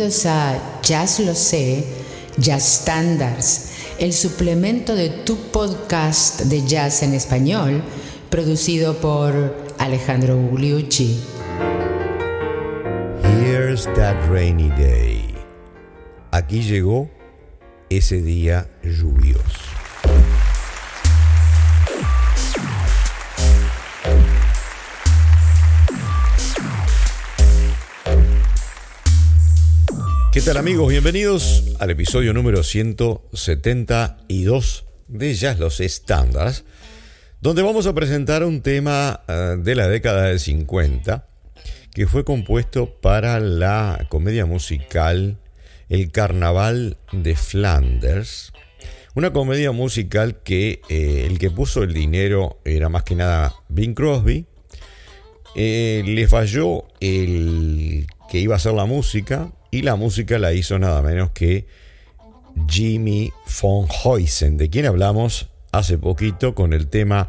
Bienvenidos a Jazz Lo Sé, Jazz Standards, el suplemento de tu podcast de jazz en español, producido por Alejandro Gugliucci. Here's that rainy day. Aquí llegó ese día lluvioso. ¿Qué tal amigos? Bienvenidos al episodio número 172 de Jazz Los Estándares, donde vamos a presentar un tema eh, de la década del 50 que fue compuesto para la comedia musical El Carnaval de Flanders. Una comedia musical que eh, el que puso el dinero era más que nada Bing Crosby. Eh, le falló el que iba a hacer la música y la música la hizo nada menos que Jimmy von Heusen, de quien hablamos hace poquito con el tema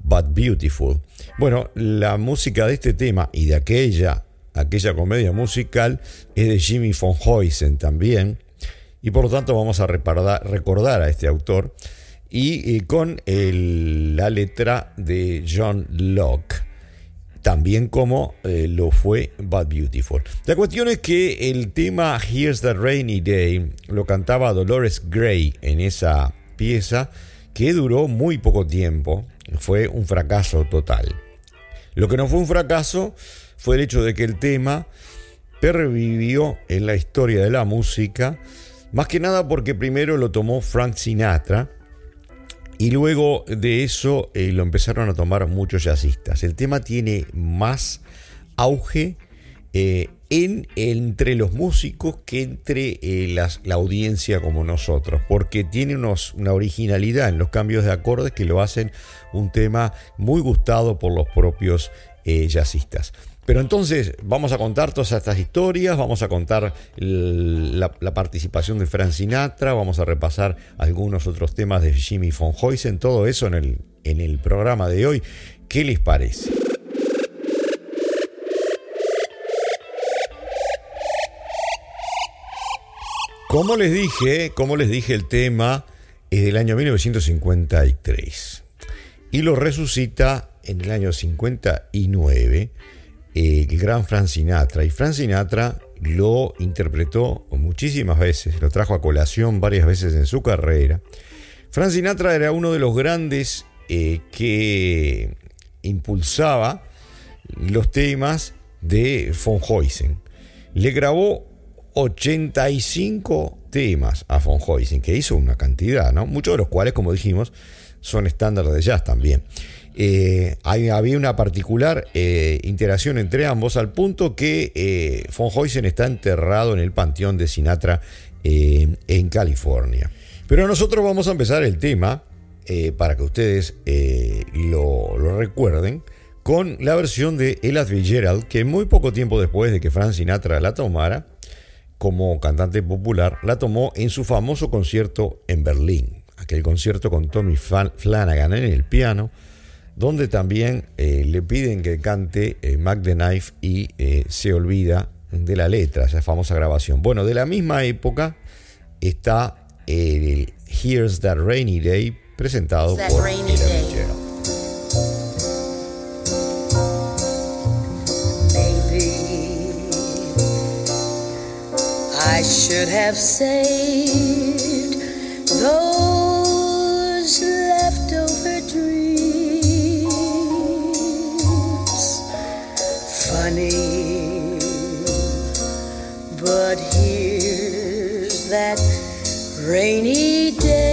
But Beautiful. Bueno, la música de este tema y de aquella, aquella comedia musical es de Jimmy von Heusen también, y por lo tanto vamos a recordar a este autor y, eh, con la letra de John Locke también como eh, lo fue Bad Beautiful. La cuestión es que el tema Here's the Rainy Day lo cantaba Dolores Gray en esa pieza que duró muy poco tiempo, fue un fracaso total. Lo que no fue un fracaso fue el hecho de que el tema pervivió en la historia de la música, más que nada porque primero lo tomó Frank Sinatra, y luego de eso eh, lo empezaron a tomar muchos jazzistas. El tema tiene más auge eh, en, entre los músicos que entre eh, la audiencia como nosotros, porque tiene unos, una originalidad en los cambios de acordes que lo hacen un tema muy gustado por los propios jazzistas. Pero entonces vamos a contar todas estas historias, vamos a contar la, participación de Frank Sinatra, vamos a repasar algunos otros temas de Jimmy von Heusen, todo eso en el, en el programa de hoy. ¿Qué les parece? Como les dije, como les dije, el tema es del año 1953 y lo resucita en el año 59 el gran Frank Sinatra. Y Frank Sinatra lo interpretó muchísimas veces, lo trajo a colación varias veces en su carrera. Frank Sinatra era uno de los grandes eh, que impulsaba los temas de von Heusen. Le grabó 85 temas a von Heusen, que hizo una cantidad, ¿no? Muchos de los cuales, como dijimos, son estándares de jazz también. Eh, había una particular eh, interacción entre ambos al punto que eh, von Heusen está enterrado en el panteón de Sinatra en California. Pero nosotros vamos a empezar el tema, para que ustedes lo, lo, recuerden, con la versión de Ella Fitzgerald, que muy poco tiempo después de que Frank Sinatra la tomara como cantante popular, la tomó en su famoso concierto en Berlín. Aquel concierto con Tommy Flanagan en el piano, donde también eh, le piden que cante eh, Mac the Knife y eh, se olvida de la letra, esa famosa grabación. Bueno, de la misma época está el Here's That Rainy Day presentado por Ella I should have saved rainy day.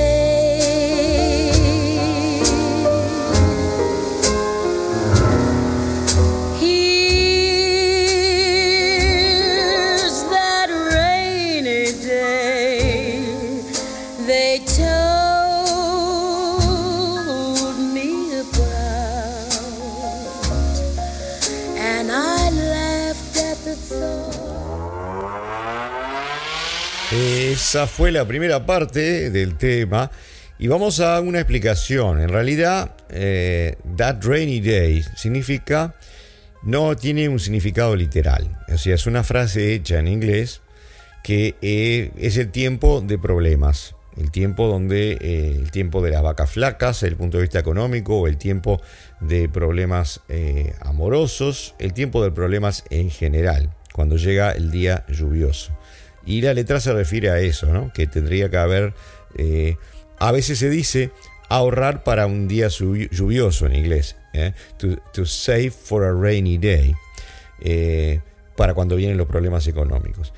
Esa fue la primera parte del tema. Y vamos a una explicación. En realidad, eh, That Rainy Day significa, no tiene un significado literal. O sea, es una frase hecha en inglés que eh, es el tiempo de problemas, el tiempo donde eh, el tiempo de las vacas flacas, el punto de vista económico, el tiempo de problemas amorosos, el tiempo de problemas en general, cuando llega el día lluvioso. Y la letra se refiere a eso, ¿no? que tendría que haber, a veces se dice ahorrar para un día lluvioso en inglés, to, save for a rainy day para cuando vienen los problemas económicos.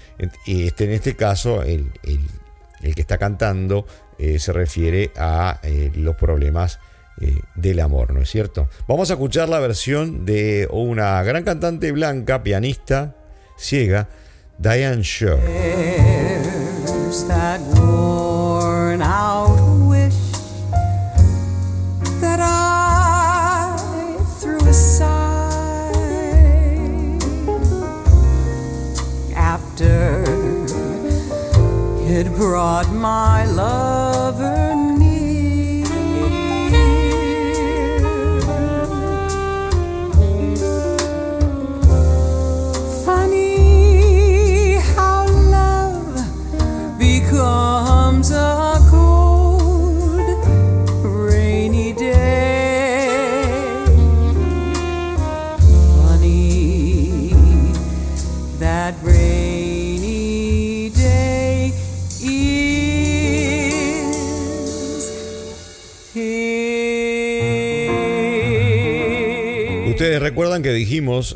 Este, en este caso, el, que está cantando eh, se refiere a eh, los problemas eh, del amor, ¿no es cierto? Vamos a escuchar la versión de una gran cantante blanca, pianista, ciega, Diane Shaw. There's that worn out wish that I threw aside after it brought my lover.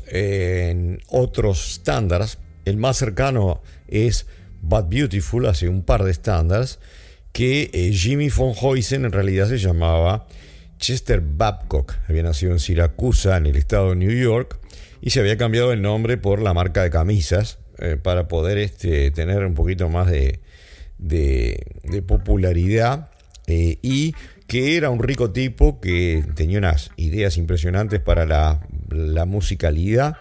En otros estándares, el más cercano es But Beautiful, hace un par de estándares, que eh, Jimmy von Heusen en realidad se llamaba Chester Babcock. Había nacido en Siracusa, en el estado de New York, y se había cambiado el nombre por la marca de camisas eh, para poder este, tener un poquito más de, popularidad eh, y que era un rico tipo que tenía unas ideas impresionantes para la, musicalidad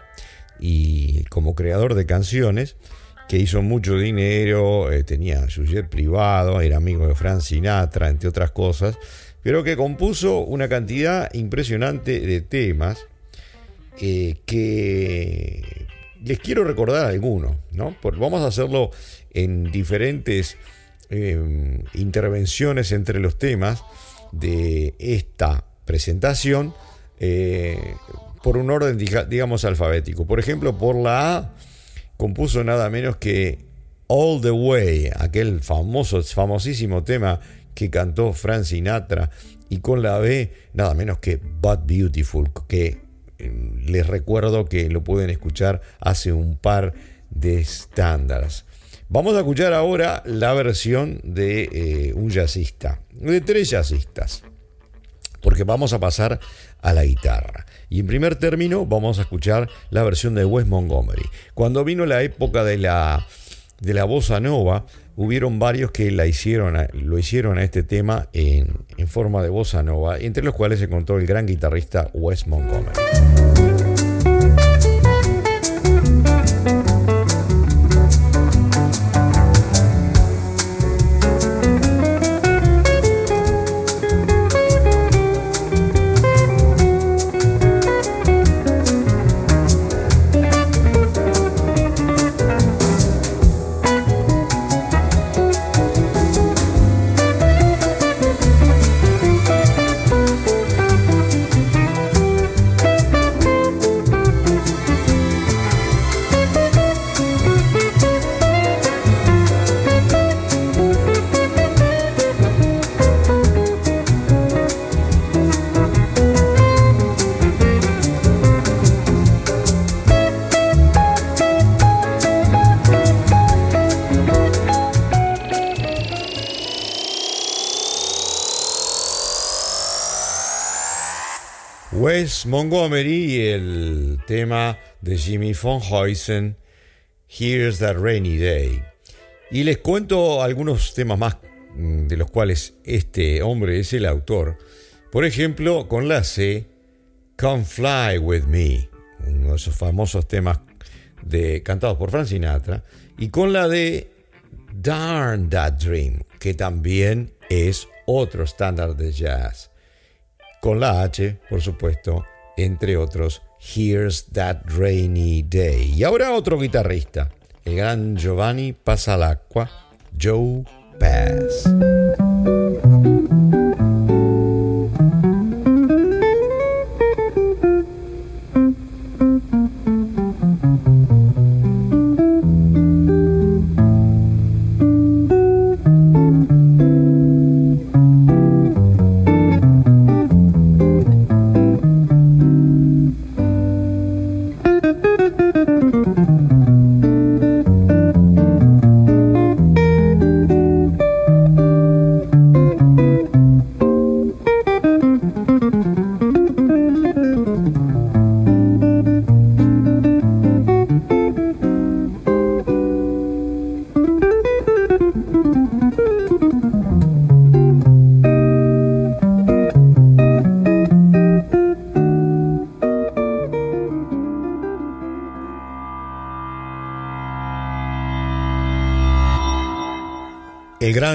y como creador de canciones, que hizo mucho dinero, eh, tenía su jet privado, era amigo de Frank Sinatra, entre otras cosas, pero que compuso una cantidad impresionante de temas eh, que les quiero recordar algunos, ¿no? vamos a hacerlo en diferentes eh, intervenciones entre los temas de esta presentación eh, por un orden, digamos, alfabético. Por ejemplo, por la A compuso nada menos que All the Way, aquel famoso, famosísimo tema que cantó Frank Sinatra, y con la B nada menos que But Beautiful, que mm, les recuerdo que lo pueden escuchar hace un par de estándares. Vamos a escuchar ahora la versión de eh, un jazzista, de tres jazzistas, porque vamos a pasar a la guitarra. Y en primer término vamos a escuchar la versión de Wes Montgomery. Cuando vino la época de la, de la bossa nova, hubieron varios que la hicieron lo hicieron a este tema en, en forma de bossa nova, entre los cuales se encontró el gran guitarrista Wes Montgomery. Montgomery y el tema de Jimmy von Heusen, Here's That Rainy Day. Y les cuento algunos temas más mm, de los cuales este hombre es el autor. Por ejemplo, con la C, Come Fly With Me, uno de esos famosos temas de, cantados por Frank Sinatra. Y con la de Darn That Dream, que también es otro estándar de jazz. Con la H, por supuesto, entre otros Here's That Rainy Day. Y ahora otro guitarrista, el gran Giovanni Pasalacqua, Joe Pass.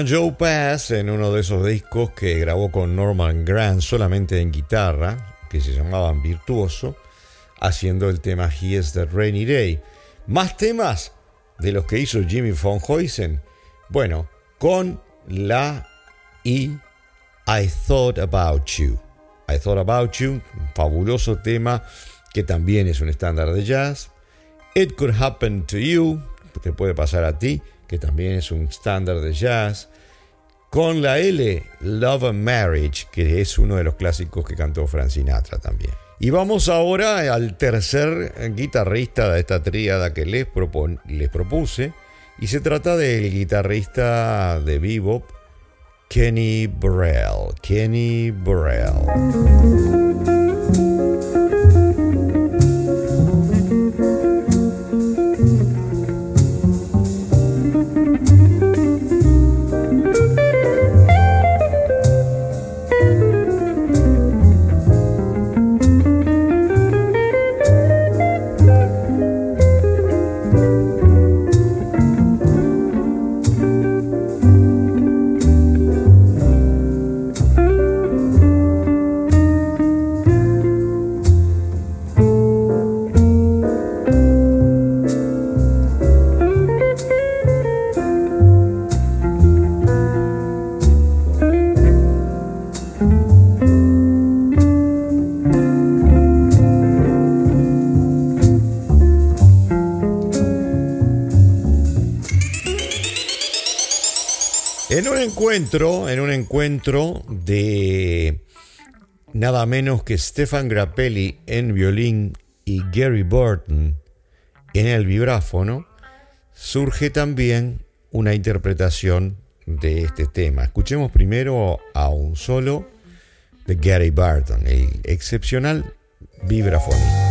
Joe Pass en uno de esos discos que grabó con Norman Grant solamente en guitarra, que se llamaban Virtuoso, haciendo el tema He is the Rainy Day. Más temas de los que hizo Jimmy von Huysen. Bueno, con la y I Thought About You. I Thought About You, un fabuloso tema que también es un estándar de jazz. It Could Happen to You, te puede pasar a ti, que también es un estándar de jazz. Con la L, Love and Marriage, que es uno de los clásicos que cantó Frank Sinatra también. Y vamos ahora al tercer guitarrista de esta tríada que les, les propuse. Y se trata del guitarrista de bebop, Kenny Burrell. Kenny Burrell. En un encuentro de nada menos que Stefan Grappelli en violín y Gary Burton en el vibráfono, surge también una interpretación de este tema. Escuchemos primero a un solo de Gary Burton, el excepcional vibrafonista.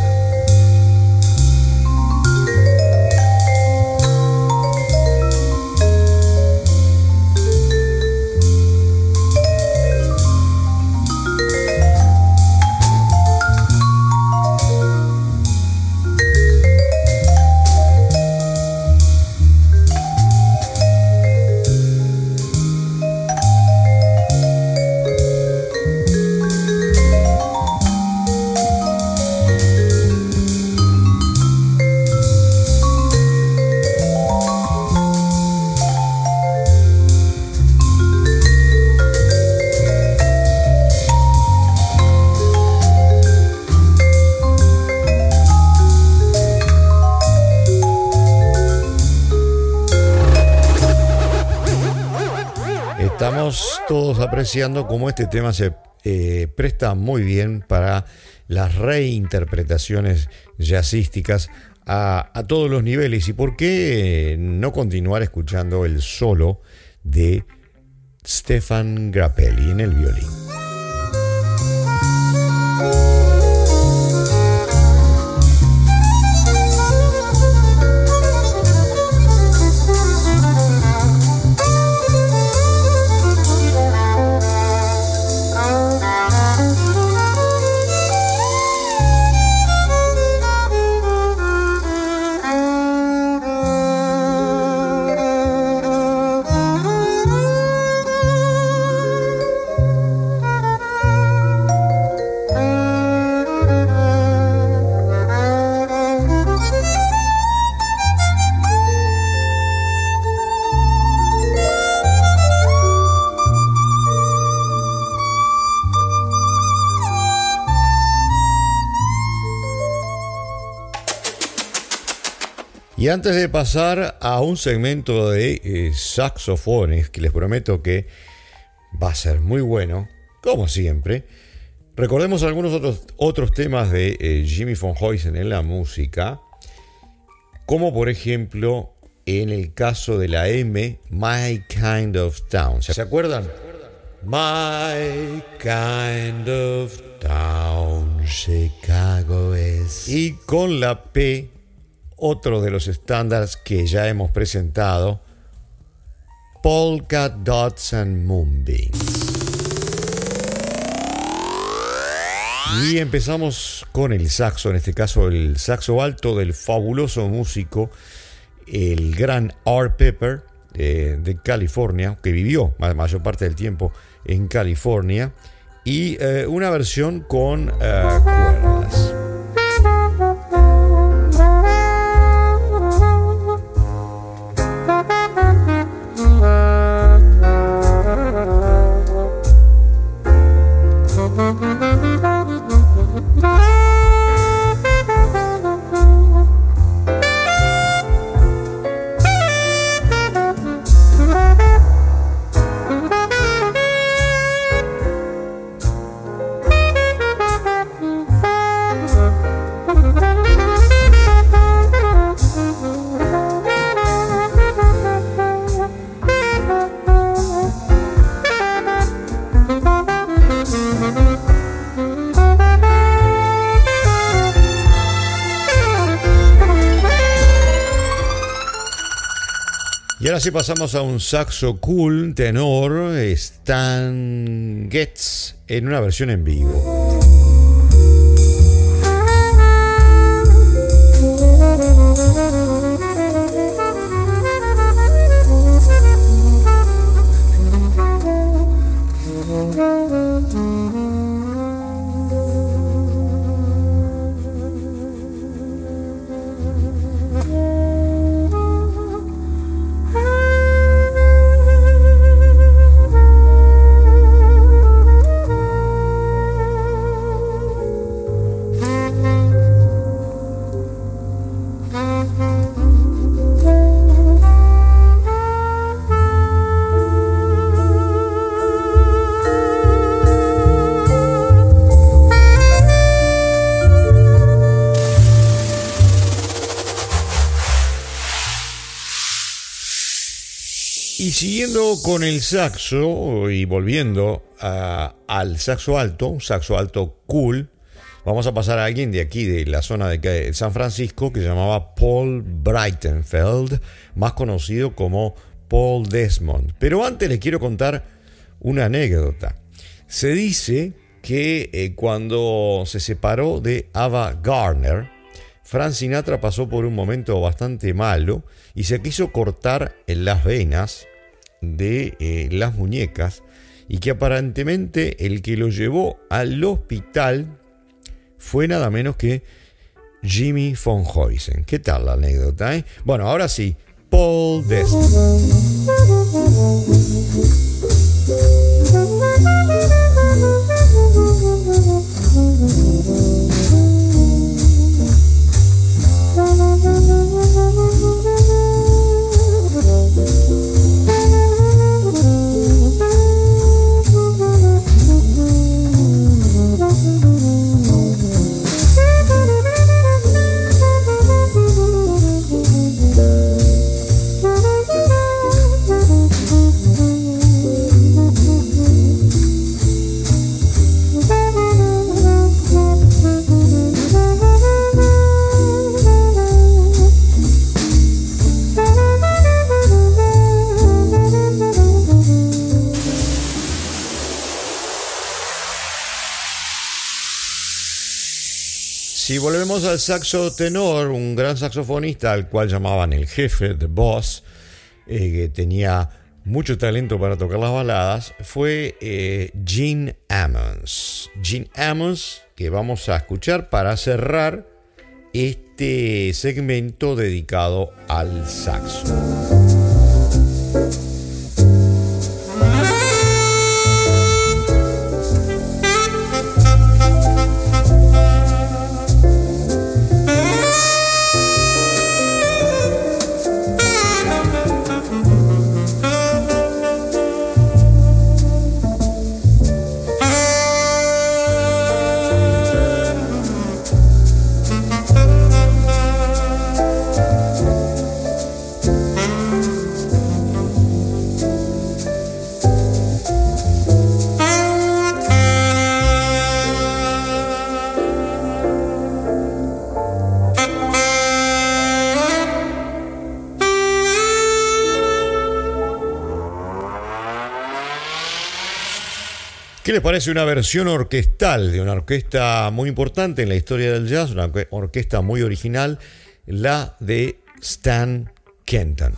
Apreciando cómo este tema se eh, presta muy bien para las reinterpretaciones jazzísticas a, a, todos los niveles. ¿Y por qué no continuar escuchando el solo de Stefan Grappelli en el violín? Y antes de pasar a un segmento de eh, saxofones, que les prometo que va a ser muy bueno, como siempre, recordemos algunos otros, otros temas de eh, Jimmy von Heusen en la música, como por ejemplo en el caso de la M, My Kind of Town. ¿Se acuerdan? My Kind of Town, Chicago es. Y con la P, otro de los estándares que ya hemos presentado, Polka Dots and Moonbeams. Y empezamos con el saxo, en este caso el saxo alto del fabuloso músico, el gran Art Pepper eh, de California, que vivió la mayor parte del tiempo en California, y eh, una versión con eh, cuerdas. Así pasamos a un saxo cool tenor Stan Getz en una versión en vivo. Con el saxo y volviendo al saxo alto, un saxo alto cool, vamos a pasar a alguien de aquí, de la zona de San Francisco, que se llamaba Paul Breitenfeld, más conocido como Paul Desmond. Pero antes les quiero contar una anécdota. Se dice que eh, cuando se separó de Ava Garner, Frank Sinatra pasó por un momento bastante malo y se quiso cortar en las venas de eh, las muñecas y que aparentemente el que lo llevó al hospital fue nada menos que Jimmy von Heusen. ¿Qué tal la anécdota? Eh? Bueno, ahora sí, Paul Desmond. Volvemos al saxo tenor, un gran saxofonista al cual llamaban el jefe, the boss, eh, que tenía mucho talento para tocar las baladas, fue eh, Gene Ammons. Gene Ammons, que vamos a escuchar para cerrar este segmento dedicado al saxo. ¿Qué les parece una versión orquestal de una orquesta muy importante en la historia del jazz, una orquesta muy original, la de Stan Kenton?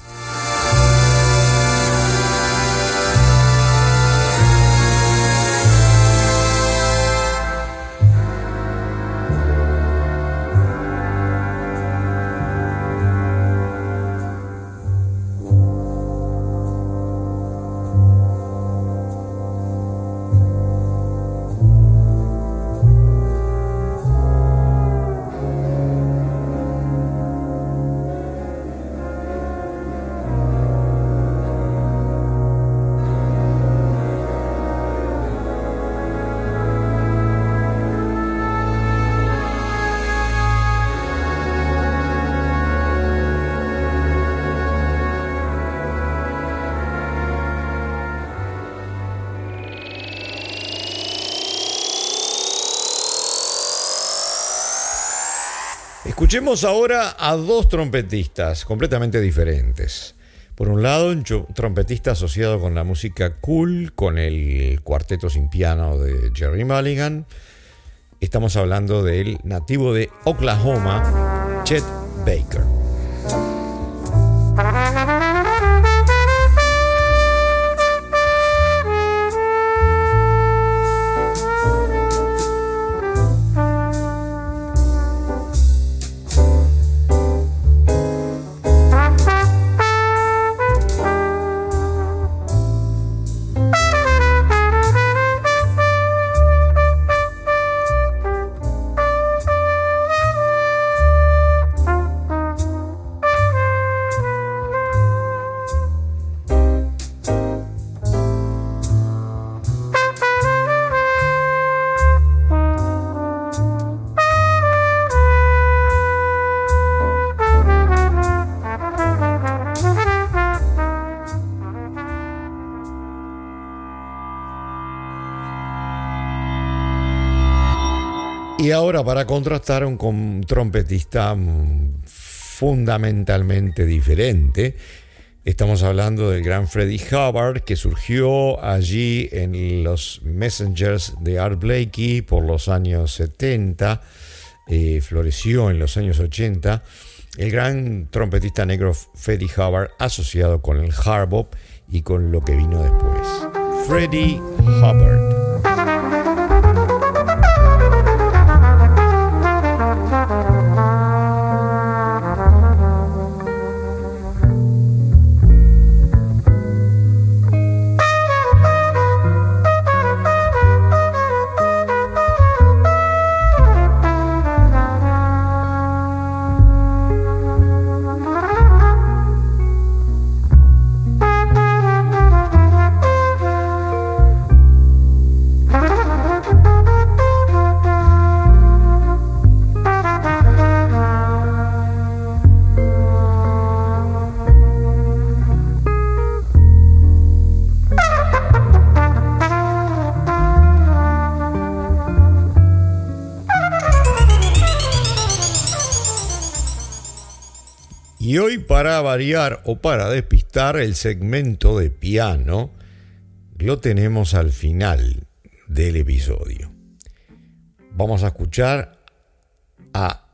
Escuchemos ahora a dos trompetistas completamente diferentes. Por un lado, un trompetista asociado con la música cool, con el cuarteto sin piano de Jerry Mulligan. Estamos hablando del nativo de Oklahoma, Chet Baker. Y ahora para contrastar un, trompetista mm, fundamentalmente diferente, estamos hablando del gran Freddie Hubbard que surgió allí en los Messengers de Art Blakey por los años 70, eh, floreció en los años 80. El gran trompetista negro Freddie Hubbard asociado con el hard bop y con lo que vino después. Freddie Hubbard. Para variar o para despistar el segmento de piano, lo tenemos al final del episodio. Vamos a escuchar a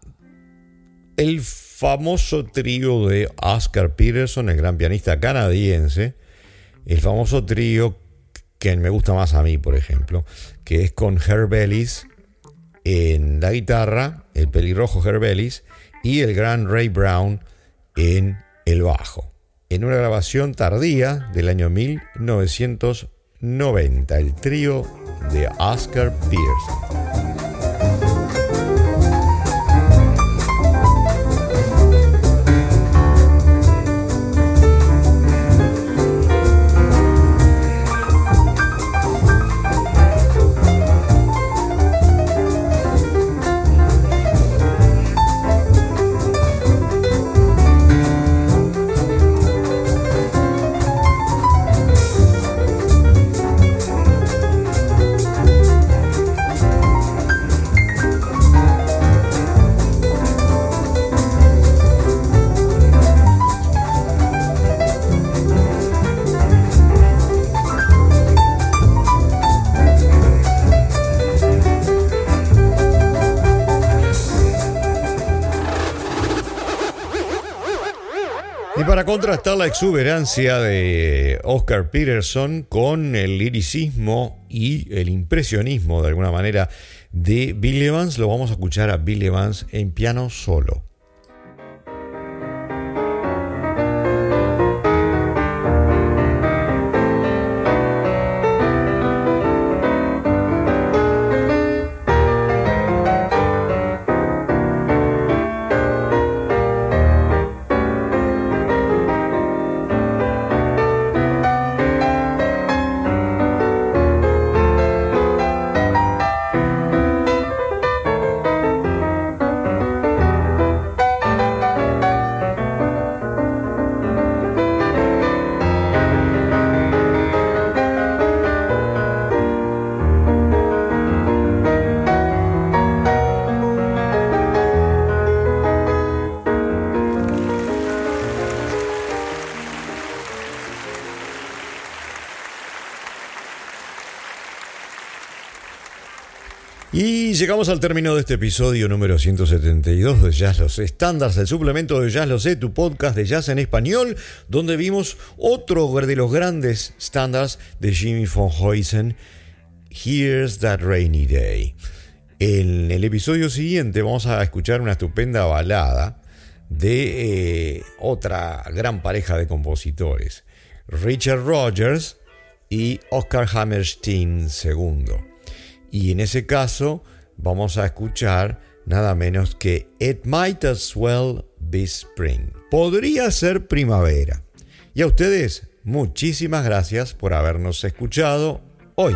el famoso trío de Oscar Peterson, el gran pianista canadiense, el famoso trío que me gusta más a mí, por ejemplo, que es con Herb Ellis en la guitarra, el pelirrojo Herb Ellis, y el gran Ray Brown en el bajo, en una grabación tardía del año 1990, el trío de Oscar Pearson. Para contrastar la exuberancia de Oscar Peterson con el liricismo y el impresionismo, de alguna manera, de Bill Evans, lo vamos a escuchar a Bill Evans en piano solo. Llegamos al término de este episodio número 172 de Jazz Lo Sé Estándares, el suplemento de Jazz Lo Sé, tu podcast de jazz en español, donde vimos otro de los grandes estándares de Jimmy von Heusen, Here's That Rainy Day. En el episodio siguiente vamos a escuchar una estupenda balada de eh, otra gran pareja de compositores, Richard Rogers y Oscar Hammerstein II. Y en ese caso vamos a escuchar nada menos que It Might As Well Be Spring. Podría ser primavera. Y a ustedes, muchísimas gracias por habernos escuchado hoy.